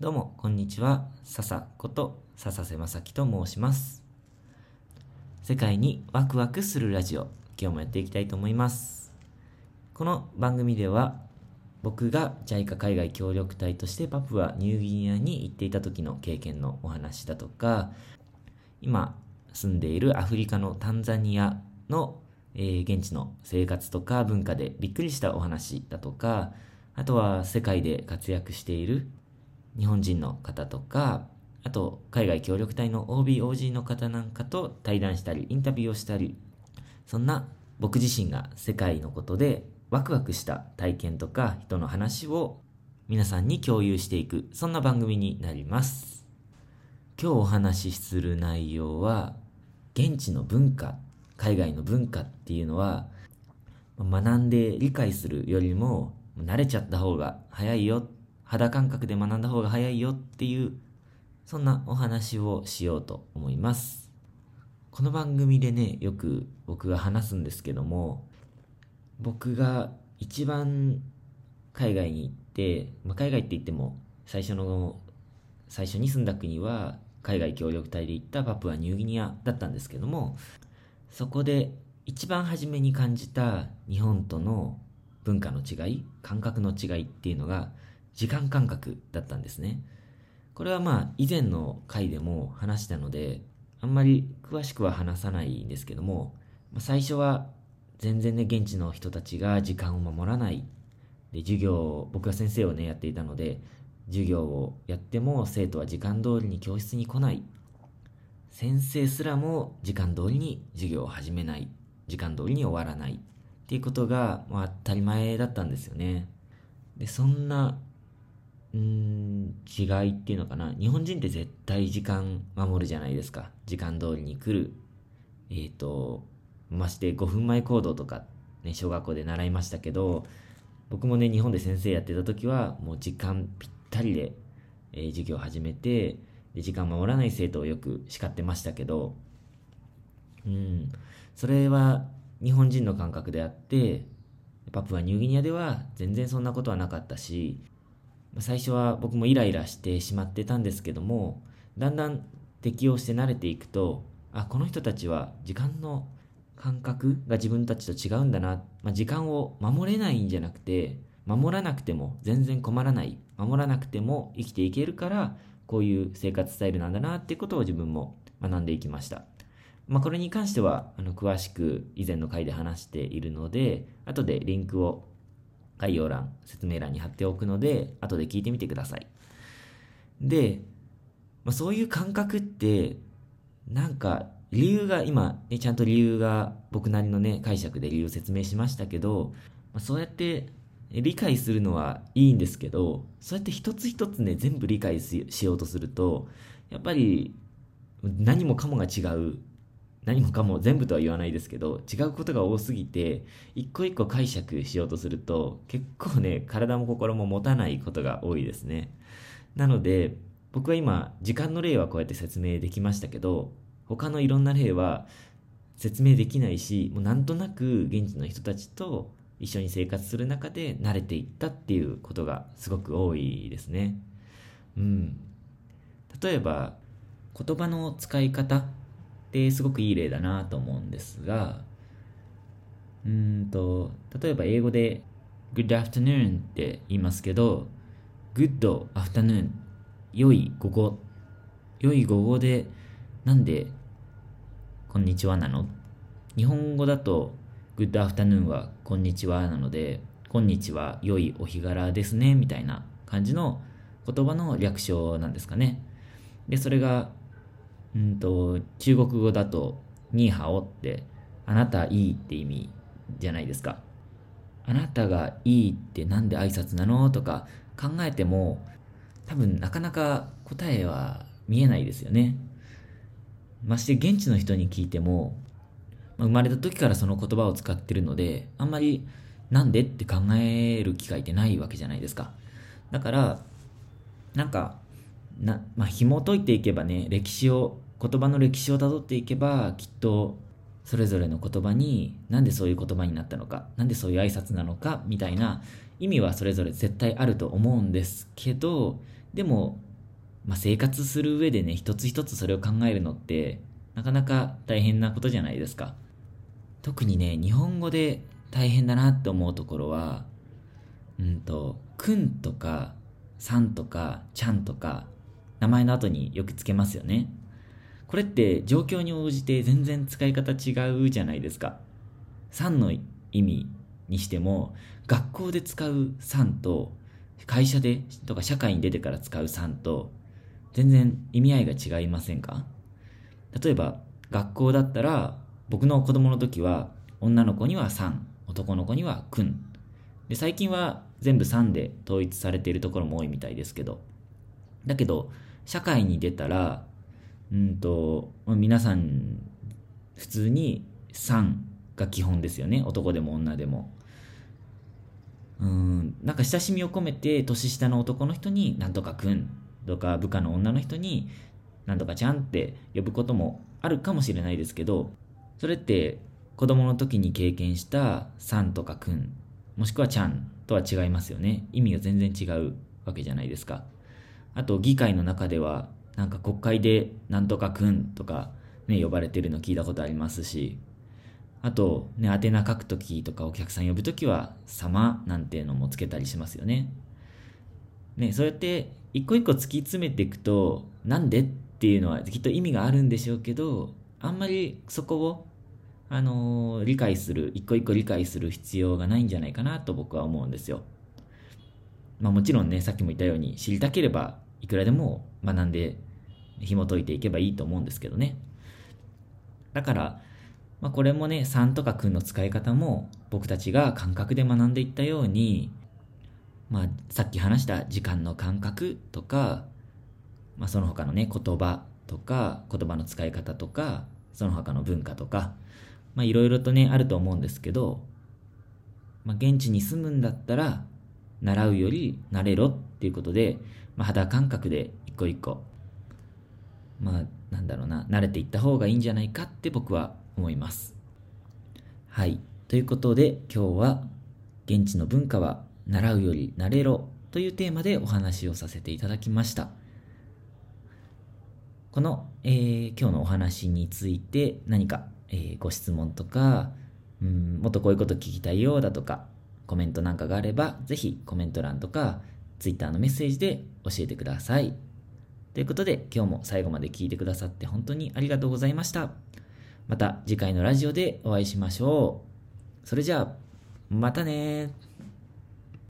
どうも、こんにちは。笹こと笹瀬正樹と申します。世界にワクワクするラジオ、今日もやっていきたいと思います。この番組では、僕が JICA 海外協力隊としてパプアニューギニアに行っていた時の経験のお話だとか、今住んでいるアフリカのタンザニアの、えー現地の生活とか文化でびっくりしたお話だとか、あとは世界で活躍している日本人の方とか、あと海外協力隊の OB、OG の方なんかと対談したり、インタビューをしたり、そんな僕自身が世界のことでワクワクした体験とか人の話を皆さんに共有していく、そんな番組になります。今日お話しする内容は、現地の文化、海外の文化っていうのは、学んで理解するよりも、慣れちゃった方が早いよ、肌感覚で学んだ方が早いよっていう、そんなお話をしようと思います。この番組でね、よく僕が話すんですけども、僕が一番海外に行って、まあ、海外って言っても最初の最初に住んだ国は海外協力隊で行ったパプアニューギニアだったんですけどもそこで一番初めに感じた日本との文化の違い感覚の違いっていうのが時間感覚だったんですね。これはまあ以前の回でも話したのであんまり詳しくは話さないんですけどもまあ最初は全然ね現地の人たちが時間を守らない。で授業を僕は先生をねやっていたので授業をやっても生徒は時間通りに教室に来ない。先生すらも時間通りに授業を始めない。時間通りに終わらない。っていうことが、まあ、当たり前だったんですよね。でそんな違いっていうのかな？日本人って絶対時間守るじゃないですか。時間通りに来る。えっ、ー、とまして5分前行動とかね小学校で習いましたけど僕もね日本で先生やってた時はもう時間ぴったりで、えー授業を始めてで時間守らない生徒をよく叱ってましたけどうん。それは日本人の感覚であってパプアニューギニアでは全然そんなことはなかったし最初は僕もイライラしてしまってたんですけどもだんだん適応して慣れていくとあこの人たちは時間の感覚が自分たちと違うんだな、まあ、時間を守れないんじゃなくて守らなくても全然困らない守らなくても生きていけるからこういう生活スタイルなんだなっていうことを自分も学んでいきました、まあ、これに関してはあの詳しく以前の回で話しているので後でリンクを概要欄説明欄に貼っておくので後で聞いてみてください。で、まあ、そういう感覚ってなんか理由が今、ね、ちゃんと理由が僕なりのね解釈で理由を説明しましたけど、まあ、そうやって理解するのはいいんですけどそうやって一つ一つね全部理解ししようとするとやっぱり何もかもが違う何もかも全部とは言わないですけど違うことが多すぎて一個一個解釈しようとすると結構ね体も心も持たないことが多いですね。なので僕は今時間の例はこうやって説明できましたけど他のいろんな例は説明できないしもうなんとなく現地の人たちと一緒に生活する中で慣れていったっていうことがすごく多いですね。うん。例えば言葉の使い方ってすごくいい例だなと思うんですがうんと例えば英語で Good afternoon って言いますけど Good afternoon 良い午後良い午後でなんでこんにちはなの？日本語だと Good afternoon はこんにちはなのでこんにちは良いお日柄ですねみたいな感じの言葉の略称なんですかね。でそれがうんと中国語だとニーハオってあなたいいって意味じゃないですか。あなたがいいってなんで挨拶なの？とか考えても多分なかなか答えは見えないですよね。まして現地の人に聞いてもま生まれた時からその言葉を使ってるのであんまりなんでって考える機会ってないわけじゃないですか。だからなんかな、まあ、紐解いていけばね歴史を言葉の歴史をたどっていけばきっとそれぞれの言葉になんでそういう言葉になったのかなんでそういう挨拶なのかみたいな意味はそれぞれ絶対あると思うんですけどでもまあ、生活する上でね、一つ一つそれを考えるのって、なかなか大変なことじゃないですか。特にね、日本語で大変だなって思うところは、うんと、くんとか、さんとか、ちゃんとか、名前の後によくつけますよね。これって状況に応じて全然使い方違うじゃないですか。さんの意味にしても、学校で使うさんと、会社でとか社会に出てから使うさんと、全然意味合いが違いませんか？例えば、学校だったら、僕の子供の時は、女の子にはさん、男の子にはくん。で、最近は全部さんで統一されているところも多いみたいですけど。だけど、社会に出たら、うんと、皆さん、普通にさんが基本ですよね。男でも女でも。うん、なんか親しみを込めて年下の男の人になんとかくんとか部下の女の人になんとかちゃんって呼ぶこともあるかもしれないですけど、それって子供の時に経験したさんとかくん、もしくはちゃんとは違いますよね。意味が全然違うわけじゃないですか。あと議会の中ではなんか国会でなんとかくんとかね、呼ばれてるの聞いたことありますし、あと、ね、宛名書くときとかお客さん呼ぶときは、様なんていうのもつけたりしますよね。ね、そうやって一個一個突き詰めていくと、なんでっていうのはきっと意味があるんでしょうけど、あんまりそこを、あのー、理解する、一個一個理解する必要がないんじゃないかなと僕は思うんですよ。まあもちろんね、さっきも言ったように知りたければいくらでも学んで紐解いていけばいいと思うんですけどね。だから、まあ、これもね、3とかくんの使い方も僕たちが感覚で学んでいったように、まあ、さっき話した時間の感覚とか、まあ、その他のね、言葉とか、言葉の使い方とか、その他の文化とか、まあ、いろいろとね、あると思うんですけど、まあ、現地に住むんだったら、習うより慣れろっていうことで、まあ、肌感覚で一個一個、まあ、なんだろうな、慣れていった方がいいんじゃないかって僕は思います。はい。ということで、今日は、現地の文化は習うより慣れろというテーマでお話をさせていただきました。この、えー、今日のお話について何か、えー、ご質問とか、うん、もっとこういうこと聞きたいようだとか、コメントなんかがあれば、ぜひコメント欄とか、Twitter のメッセージで教えてください。ということで、今日も最後まで聞いてくださって本当にありがとうございました。また次回のラジオでお会いしましょう。それじゃあ、またね